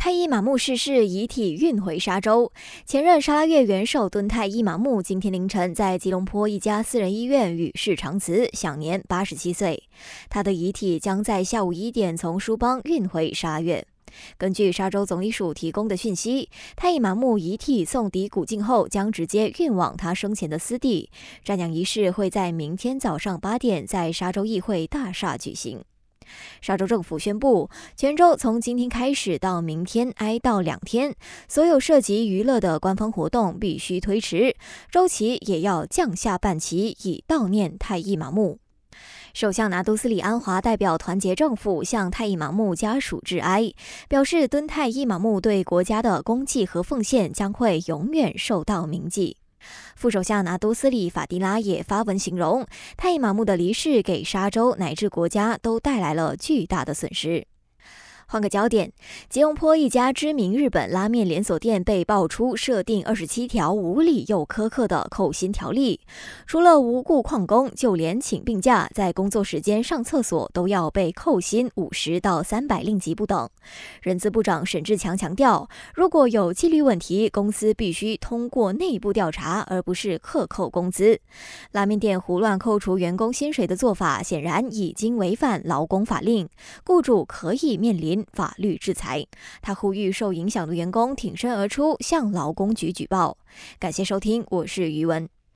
太一马木逝世，遗体运回沙洲。前任沙拉越元首敦太一马木今天凌晨在吉隆坡一家私人医院与世长辞，享年八十七岁。他的遗体将在下午一点从舒邦运回沙拉越。根据沙洲总理署提供的讯息，太一马木遗体送抵古晋后，将直接运往他生前的私地。瞻仰仪式会在明天早上八点在沙洲议会大厦举行。沙州政府宣布，全州从今天开始到明天哀悼两天，所有涉及娱乐的官方活动必须推迟，周期也要降下半旗，以悼念太一马木。首相拿督斯里安华代表团结政府向太一马木家属致哀，表示敦太一马木对国家的功绩和奉献将会永远受到铭记。副首相拿督斯里法蒂拉也发文形容，泰马木的离世给沙洲乃至国家都带来了巨大的损失。换个焦点，吉隆坡一家知名日本拉面连锁店被爆出设定二十七条无理又苛刻的扣薪条例，除了无故旷工，就连请病假、在工作时间上厕所都要被扣薪五十到三百令吉不等。人资部长沈志强强调，如果有纪律问题，公司必须通过内部调查，而不是克扣工资。拉面店胡乱扣除员工薪水的做法，显然已经违反劳工法令，雇主可以面临。法律制裁，他呼吁受影响的员工挺身而出，向劳工局举报。感谢收听，我是余文。